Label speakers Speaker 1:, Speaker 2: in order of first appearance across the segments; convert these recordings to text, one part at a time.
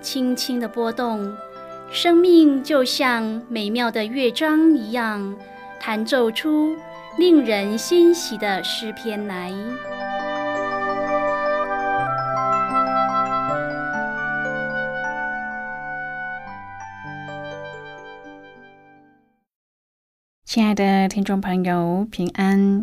Speaker 1: 轻轻的波动，生命就像美妙的乐章一样，弹奏出令人欣喜的诗篇来。
Speaker 2: 亲爱的听众朋友，平安！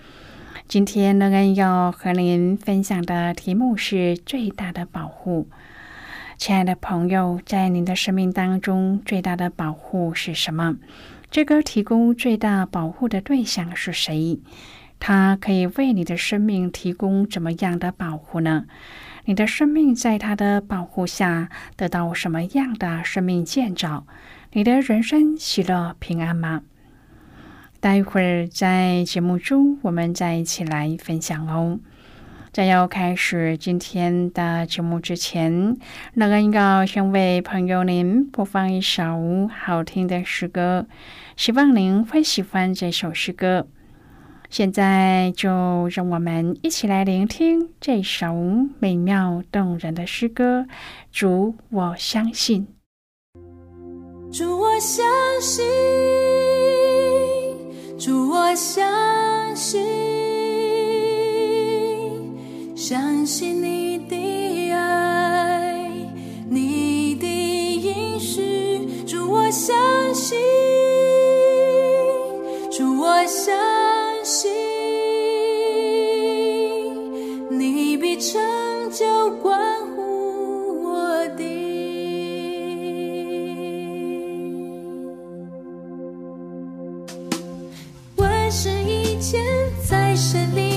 Speaker 2: 今天乐恩要和您分享的题目是最大的保护。亲爱的朋友，在您的生命当中，最大的保护是什么？这个提供最大保护的对象是谁？他可以为你的生命提供怎么样的保护呢？你的生命在他的保护下得到什么样的生命建造？你的人生喜乐平安吗？待会儿在节目中，我们再一起来分享哦。在要开始今天的节目之前，那个要先为朋友您播放一首好听的诗歌，希望您会喜欢这首诗歌。现在就让我们一起来聆听这首美妙动人的诗歌。主，我相信。
Speaker 3: 主，我相信。主，我相信，相信你的爱，你的应许。主，我相信，主，我相信，你必成是一件在神里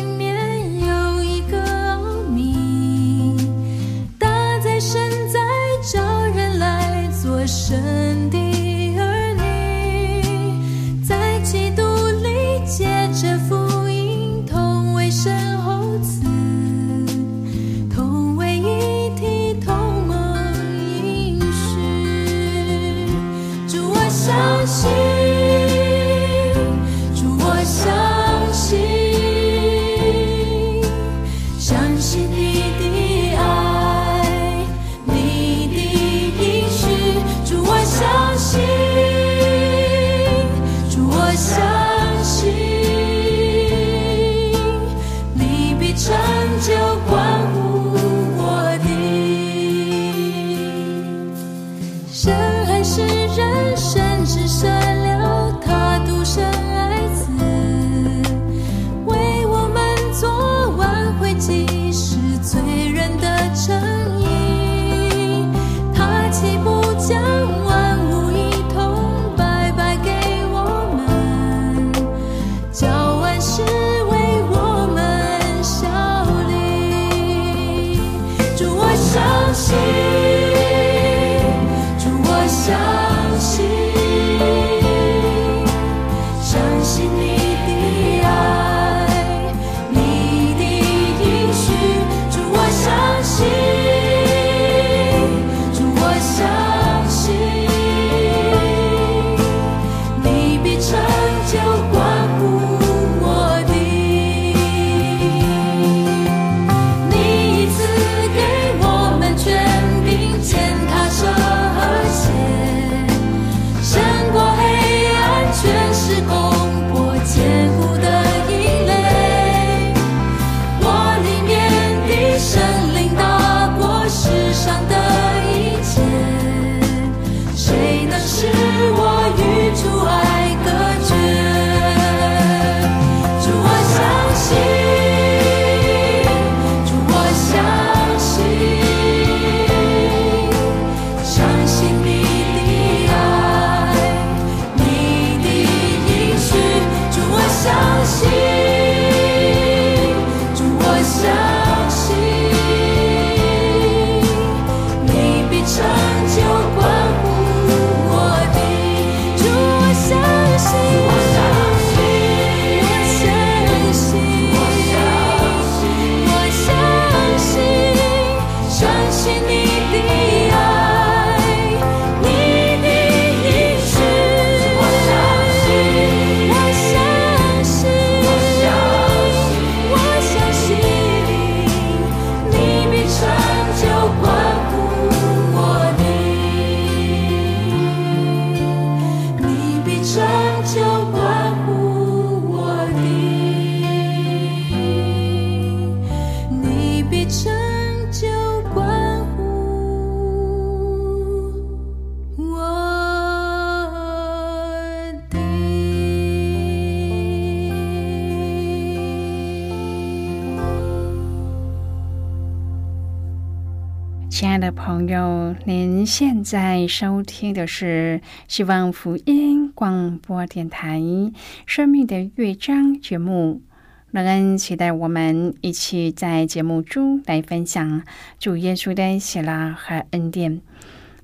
Speaker 2: 亲爱的朋友，您现在收听的是希望福音广播电台《生命的乐章》节目。乐恩期待我们一起在节目中来分享主耶稣的喜乐和恩典。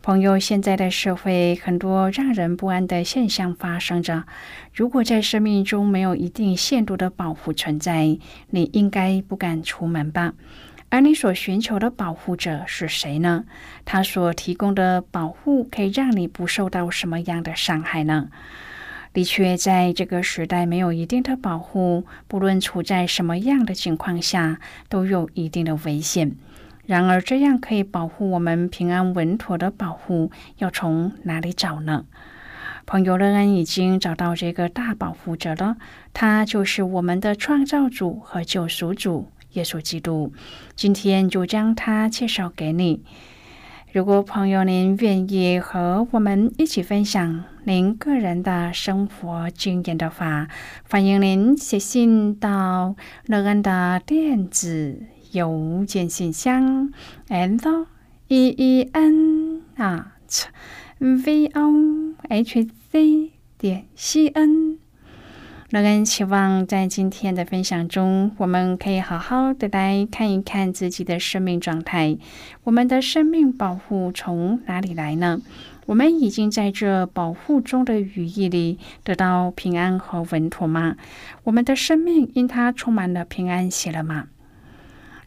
Speaker 2: 朋友，现在的社会很多让人不安的现象发生着。如果在生命中没有一定限度的保护存在，你应该不敢出门吧？而你所寻求的保护者是谁呢？他所提供的保护可以让你不受到什么样的伤害呢？的确，在这个时代，没有一定的保护，不论处在什么样的情况下，都有一定的危险。然而，这样可以保护我们平安稳妥的保护，要从哪里找呢？朋友乐恩已经找到这个大保护者了，他就是我们的创造主和救赎主。耶稣基督，今天就将它介绍给你。如果朋友您愿意和我们一起分享您个人的生活经验的话，欢迎您写信到乐恩的电子邮件信箱：l e e n a t v o h c 点 c n。乐恩期望在今天的分享中，我们可以好好的来看一看自己的生命状态。我们的生命保护从哪里来呢？我们已经在这保护中的羽翼里得到平安和稳妥吗？我们的生命因它充满了平安喜乐吗？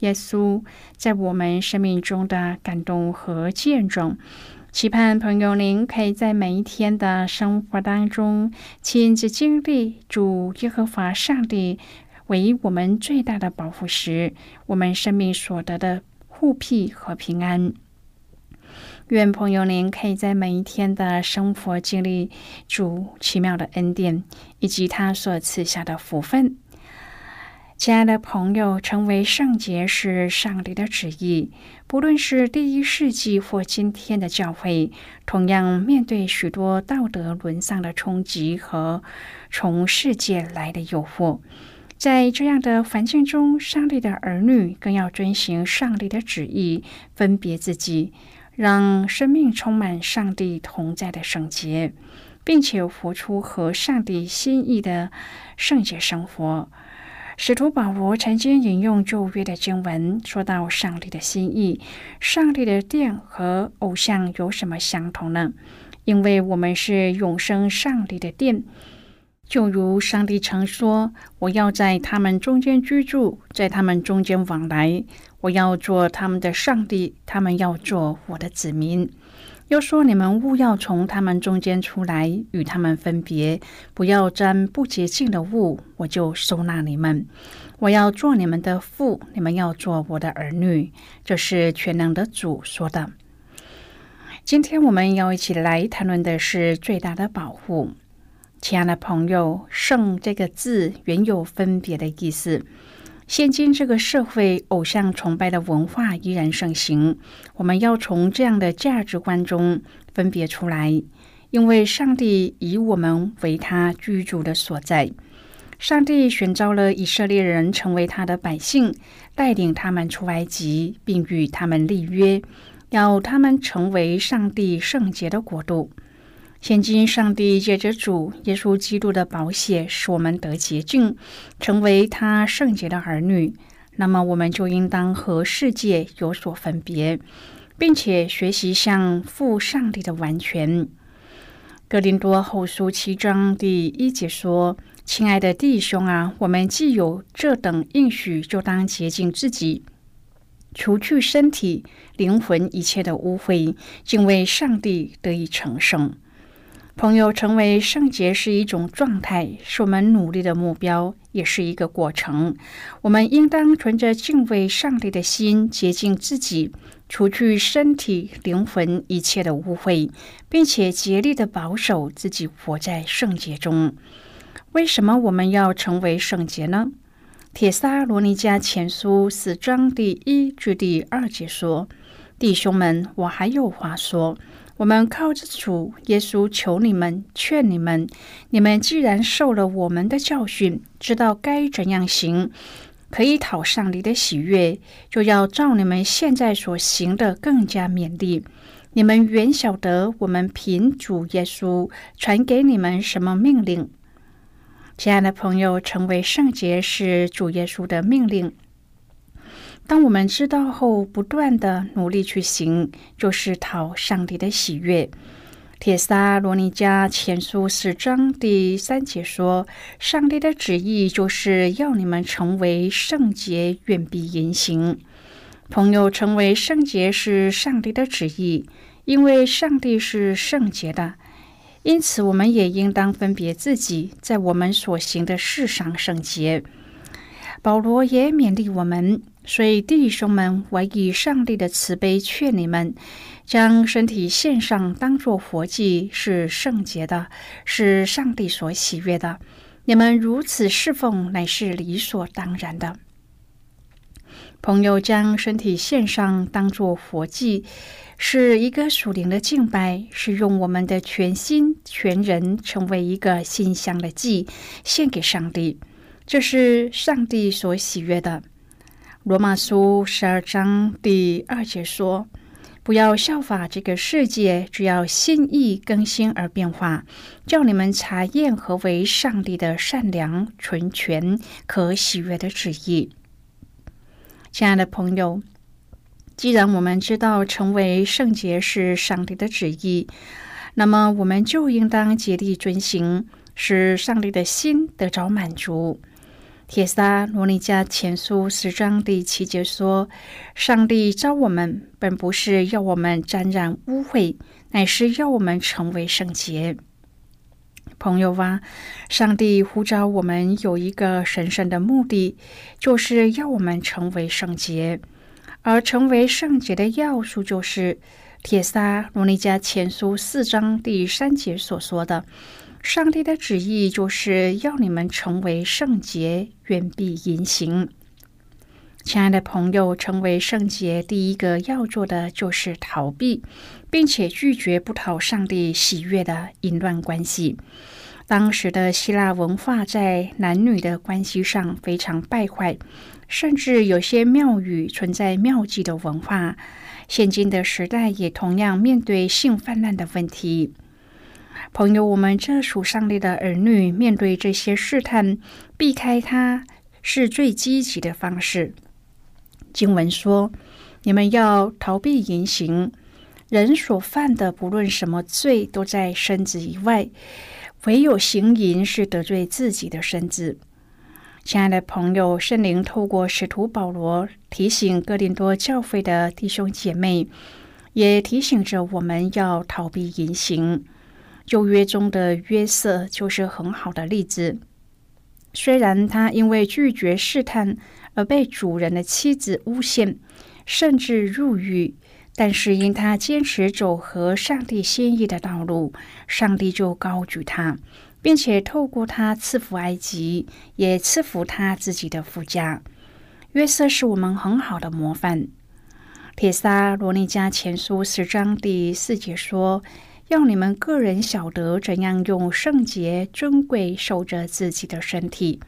Speaker 2: 耶稣在我们生命中的感动和见证，期盼朋友您可以在每一天的生活当中亲自经历主耶和华上帝为我们最大的保护时，我们生命所得的护庇和平安。愿朋友您可以在每一天的生活经历主奇妙的恩典，以及他所赐下的福分。亲爱的朋友，成为圣洁是上帝的旨意。不论是第一世纪或今天的教会，同样面对许多道德沦丧的冲击和从世界来的诱惑。在这样的环境中，上帝的儿女更要遵循上帝的旨意，分别自己，让生命充满上帝同在的圣洁，并且活出和上帝心意的圣洁生活。使徒保罗曾经引用旧约的经文，说到上帝的心意。上帝的殿和偶像有什么相同呢？因为我们是永生上帝的殿，就如上帝曾说：“我要在他们中间居住，在他们中间往来，我要做他们的上帝，他们要做我的子民。”又说：“你们勿要从他们中间出来，与他们分别，不要沾不洁净的物，我就收纳你们。我要做你们的父，你们要做我的儿女。”这是全能的主说的。今天我们要一起来谈论的是最大的保护。亲爱的朋友，“圣”这个字原有分别的意思。现今这个社会，偶像崇拜的文化依然盛行。我们要从这样的价值观中分别出来，因为上帝以我们为他居住的所在。上帝选召了以色列人成为他的百姓，带领他们出埃及，并与他们立约，要他们成为上帝圣洁的国度。现今，上帝借着主耶稣基督的宝血，使我们得洁净，成为他圣洁的儿女。那么，我们就应当和世界有所分别，并且学习向父上帝的完全。哥林多后书七章第一节说：“亲爱的弟兄啊，我们既有这等应许，就当洁净自己，除去身体、灵魂一切的污秽，敬畏上帝，得以成圣。”朋友，成为圣洁是一种状态，是我们努力的目标，也是一个过程。我们应当存着敬畏上帝的心，洁净自己，除去身体、灵魂一切的污秽，并且竭力的保守自己活在圣洁中。为什么我们要成为圣洁呢？铁撒罗尼迦前书四章第一至第二节说：“弟兄们，我还有话说。我们靠着主耶稣求你们，劝你们：你们既然受了我们的教训，知道该怎样行，可以讨上帝的喜悦，就要照你们现在所行的更加勉励。你们原晓得我们凭主耶稣传给你们什么命令。”亲爱的朋友，成为圣洁是主耶稣的命令。当我们知道后，不断的努力去行，就是讨上帝的喜悦。铁撒罗尼迦前书四章第三节说：“上帝的旨意就是要你们成为圣洁，愿必言行。”朋友，成为圣洁是上帝的旨意，因为上帝是圣洁的。因此，我们也应当分别自己在我们所行的事上圣洁。保罗也勉励我们，所以弟兄们，我以上帝的慈悲劝你们，将身体献上，当作活祭，是圣洁的，是上帝所喜悦的。你们如此侍奉，乃是理所当然的。朋友，将身体献上，当作活祭。是一个属灵的敬拜，是用我们的全心全人成为一个馨香的祭，献给上帝。这是上帝所喜悦的。罗马书十二章第二节说：“不要效法这个世界，只要心意更新而变化，叫你们查验何为上帝的善良、纯全、可喜悦的旨意。”亲爱的朋友。既然我们知道成为圣洁是上帝的旨意，那么我们就应当竭力遵行，使上帝的心得着满足。铁撒罗尼迦前书十章第七节说：“上帝召我们，本不是要我们沾染污秽，乃是要我们成为圣洁。”朋友啊，上帝呼召我们有一个神圣的目的，就是要我们成为圣洁。而成为圣洁的要素，就是《铁撒罗尼迦前书》四章第三节所说的：“上帝的旨意就是要你们成为圣洁，远避淫行。”亲爱的朋友，成为圣洁，第一个要做的就是逃避，并且拒绝不讨上帝喜悦的淫乱关系。当时的希腊文化在男女的关系上非常败坏。甚至有些庙宇存在庙妓的文化。现今的时代也同样面对性泛滥的问题。朋友，我们这属上帝的儿女，面对这些试探，避开它是最积极的方式。经文说：“你们要逃避淫行。人所犯的不论什么罪，都在身子以外；唯有行淫，是得罪自己的身子。”亲爱的朋友，圣灵透过使徒保罗提醒哥林多教会的弟兄姐妹，也提醒着我们要逃避淫行。旧约中的约瑟就是很好的例子。虽然他因为拒绝试探而被主人的妻子诬陷，甚至入狱，但是因他坚持走和上帝心意的道路，上帝就高举他。并且透过他赐福埃及，也赐福他自己的夫家。约瑟是我们很好的模范。铁撒罗尼迦前书十章第四节说：“要你们个人晓得怎样用圣洁尊贵守着自己的身体。”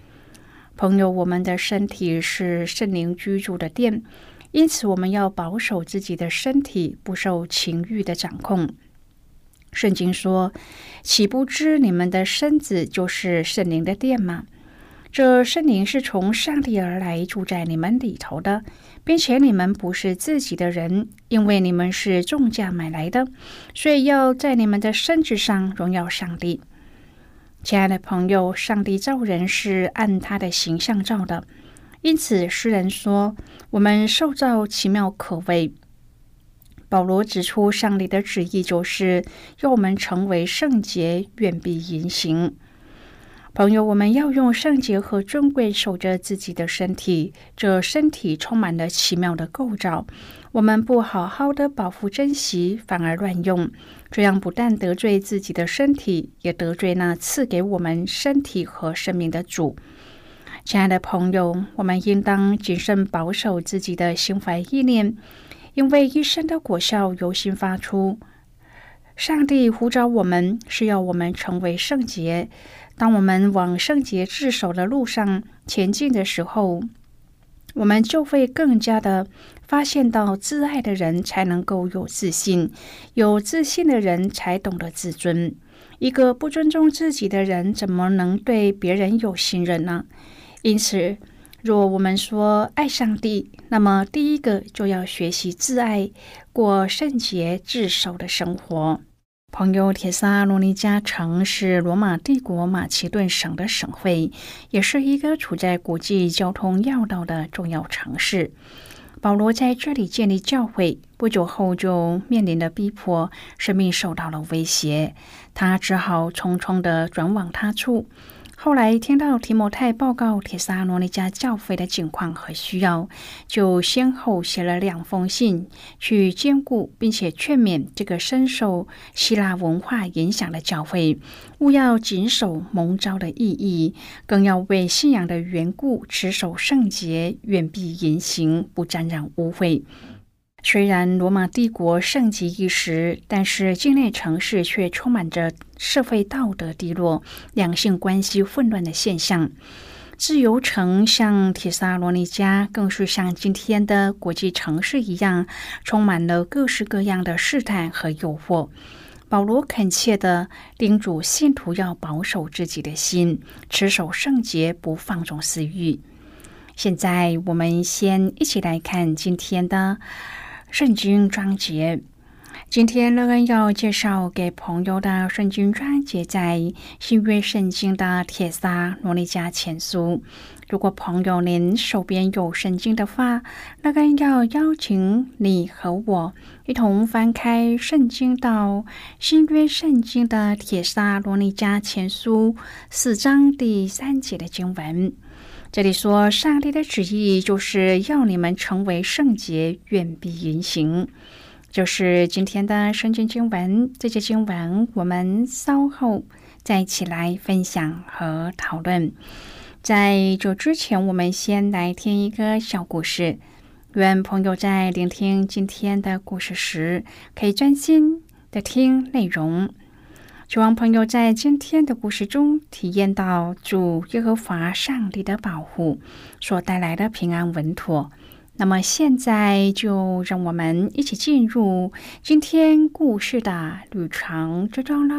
Speaker 2: 朋友，我们的身体是圣灵居住的殿，因此我们要保守自己的身体不受情欲的掌控。圣经说：“岂不知你们的身子就是圣灵的殿吗？这圣灵是从上帝而来，住在你们里头的，并且你们不是自己的人，因为你们是重价买来的，所以要在你们的身子上荣耀上帝。”亲爱的朋友，上帝造人是按他的形象造的，因此诗人说：“我们受造奇妙可畏。”保罗指出，上帝的旨意就是要我们成为圣洁，远避淫行。朋友，我们要用圣洁和尊贵守着自己的身体。这身体充满了奇妙的构造，我们不好好的保护珍惜，反而乱用，这样不但得罪自己的身体，也得罪那赐给我们身体和生命的主。亲爱的朋友，我们应当谨慎保守自己的心怀意念，因为一生的果效由心发出。上帝呼召我们，是要我们成为圣洁。当我们往圣洁自守的路上前进的时候，我们就会更加的发现到，自爱的人才能够有自信，有自信的人才懂得自尊。一个不尊重自己的人，怎么能对别人有信任呢？因此，若我们说爱上帝，那么第一个就要学习自爱，过圣洁自守的生活。朋友，铁萨罗尼加城是罗马帝国马其顿省的省会，也是一个处在国际交通要道的重要城市。保罗在这里建立教会，不久后就面临着逼迫，生命受到了威胁，他只好匆匆的转往他处。后来听到提摩太报告铁萨罗尼迦教会的情况和需要，就先后写了两封信，去兼顾并且劝勉这个深受希腊文化影响的教会，务要谨守蒙召的意义，更要为信仰的缘故持守圣洁，远避言行，不沾染污秽。虽然罗马帝国盛极一时，但是境内城市却充满着社会道德低落、两性关系混乱的现象。自由城像铁萨罗尼加，更是像今天的国际城市一样，充满了各式各样的试探和诱惑。保罗恳切的叮嘱信徒要保守自己的心，持守圣洁，不放纵私欲。现在，我们先一起来看今天的。圣经章节，今天乐恩要介绍给朋友的圣经章节，在新约圣经的铁撒罗尼迦前书。如果朋友您手边有圣经的话，乐恩要邀请你和我一同翻开圣经到新约圣经的铁撒罗尼迦前书四章第三节的经文。这里说，上帝的旨意就是要你们成为圣洁，远避淫行。就是今天的圣经经文。这些经文我们稍后再一起来分享和讨论。在这之前，我们先来听一个小故事。愿朋友在聆听今天的故事时，可以专心的听内容。希望朋友在今天的故事中体验到主耶和华上帝的保护所带来的平安稳妥。那么，现在就让我们一起进入今天故事的旅程之中喽。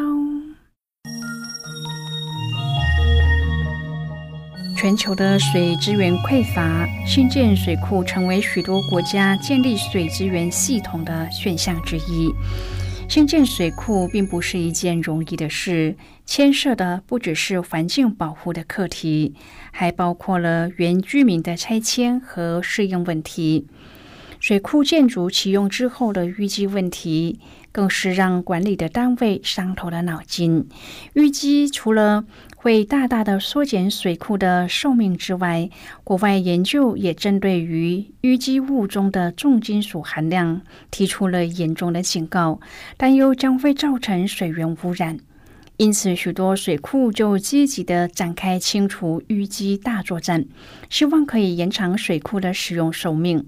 Speaker 2: 全球的水资源匮乏，新建水库成为许多国家建立水资源系统的选项之一。新建水库并不是一件容易的事，牵涉的不只是环境保护的课题，还包括了原居民的拆迁和适应问题。水库建筑启用之后的淤积问题，更是让管理的单位伤透了脑筋。淤积除了会大大的缩减水库的寿命之外，国外研究也针对于淤积物中的重金属含量提出了严重的警告，担忧将会造成水源污染。因此，许多水库就积极的展开清除淤积大作战，希望可以延长水库的使用寿命。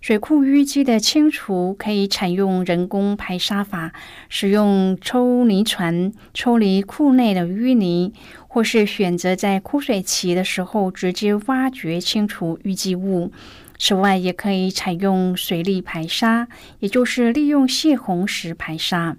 Speaker 2: 水库淤积的清除可以采用人工排沙法，使用抽泥船抽离库内的淤泥，或是选择在枯水期的时候直接挖掘清除淤积物。此外，也可以采用水力排沙，也就是利用泄洪时排沙。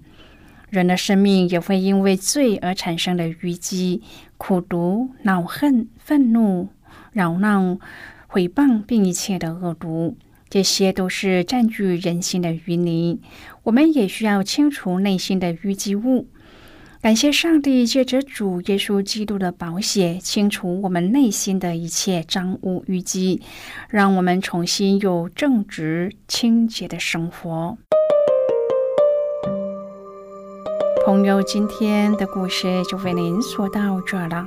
Speaker 2: 人的生命也会因为罪而产生的淤积、苦毒、恼恨、愤怒、扰乱、毁谤，并一切的恶毒。这些都是占据人心的淤泥，我们也需要清除内心的淤积物。感谢上帝借着主耶稣基督的宝血，清除我们内心的一切脏污淤积，让我们重新有正直清洁的生活。朋友，今天的故事就为您说到这了。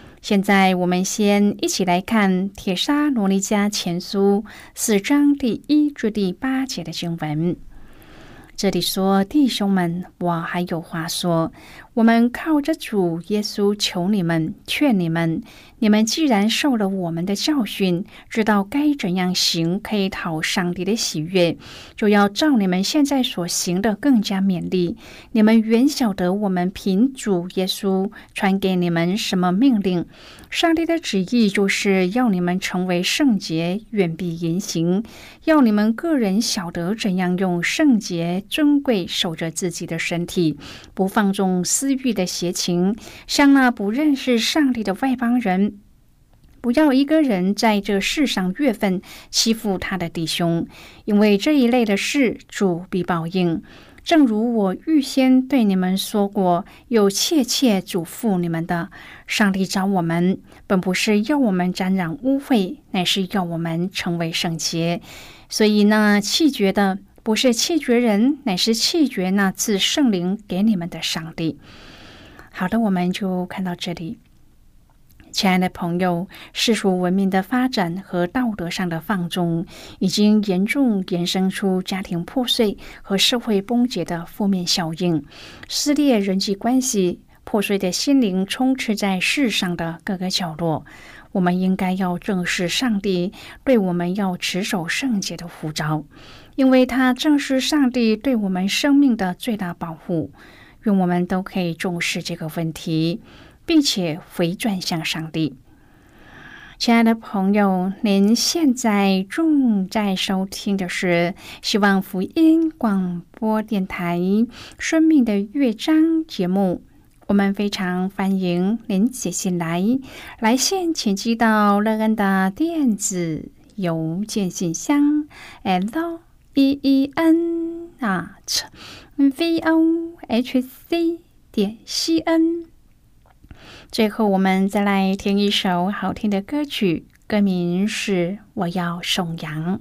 Speaker 2: 现在，我们先一起来看《铁沙罗尼迦前书》四章第一至第八节的经文。这里说：“弟兄们，我还有话说。我们靠着主耶稣求你们，劝你们。你们既然受了我们的教训，知道该怎样行，可以讨上帝的喜悦，就要照你们现在所行的更加勉励。你们原晓得我们凭主耶稣传给你们什么命令。上帝的旨意就是要你们成为圣洁，远避淫行；要你们个人晓得怎样用圣洁。”尊贵守着自己的身体，不放纵私欲的邪情，像那不认识上帝的外邦人。不要一个人在这世上月份欺负他的弟兄，因为这一类的事主必报应。正如我预先对你们说过，又切切嘱咐你们的，上帝找我们，本不是要我们沾染污秽，乃是要我们成为圣洁。所以那气绝的。不是弃绝人，乃是弃绝那次圣灵给你们的上帝。好的，我们就看到这里。亲爱的朋友，世俗文明的发展和道德上的放纵，已经严重延伸出家庭破碎和社会崩解的负面效应，撕裂人际关系，破碎的心灵充斥在世上的各个角落。我们应该要正视上帝对我们要持守圣洁的呼召。因为它正是上帝对我们生命的最大保护，愿我们都可以重视这个问题，并且回转向上帝。亲爱的朋友，您现在正在收听的是希望福音广播电台《生命的乐章》节目。我们非常欢迎您写信来，来信请寄到乐恩的电子邮件信箱：l。E e n 啊，v o h c 点 c n。最后，我们再来听一首好听的歌曲，歌名是《我要颂扬》。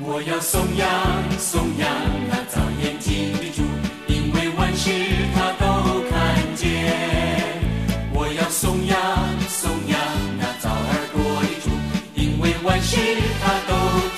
Speaker 3: 我要颂扬，颂扬那造眼睛的主，因为万事因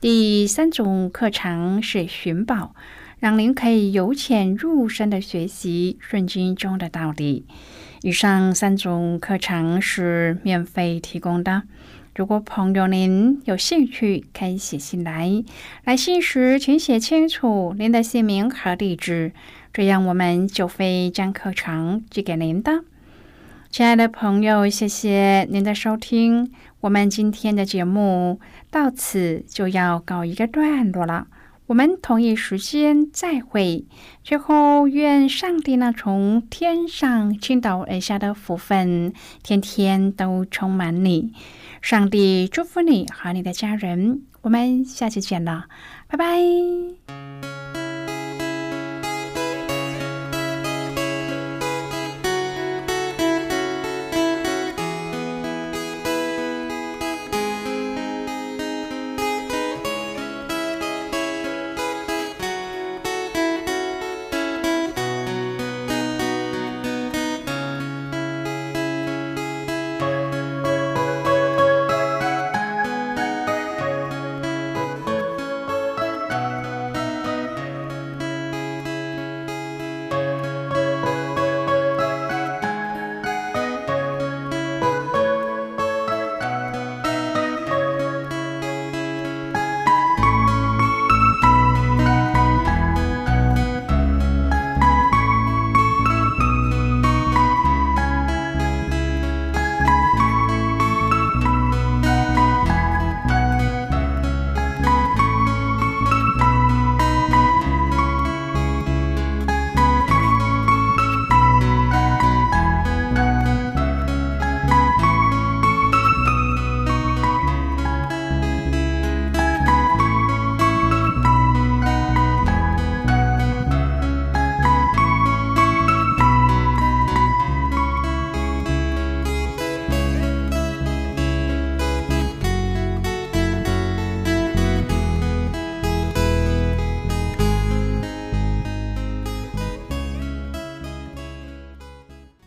Speaker 2: 第三种课程是寻宝，让您可以由浅入深的学习圣经中的道理。以上三种课程是免费提供的。如果朋友您有兴趣，可以写信来。来信时请写清楚您的姓名和地址，这样我们就会将课程寄给您的。亲爱的朋友，谢谢您的收听。我们今天的节目到此就要告一个段落了。我们同一时间再会。最后，愿上帝呢从天上倾倒而下的福分，天天都充满你。上帝祝福你和你的家人。我们下期见了，拜拜。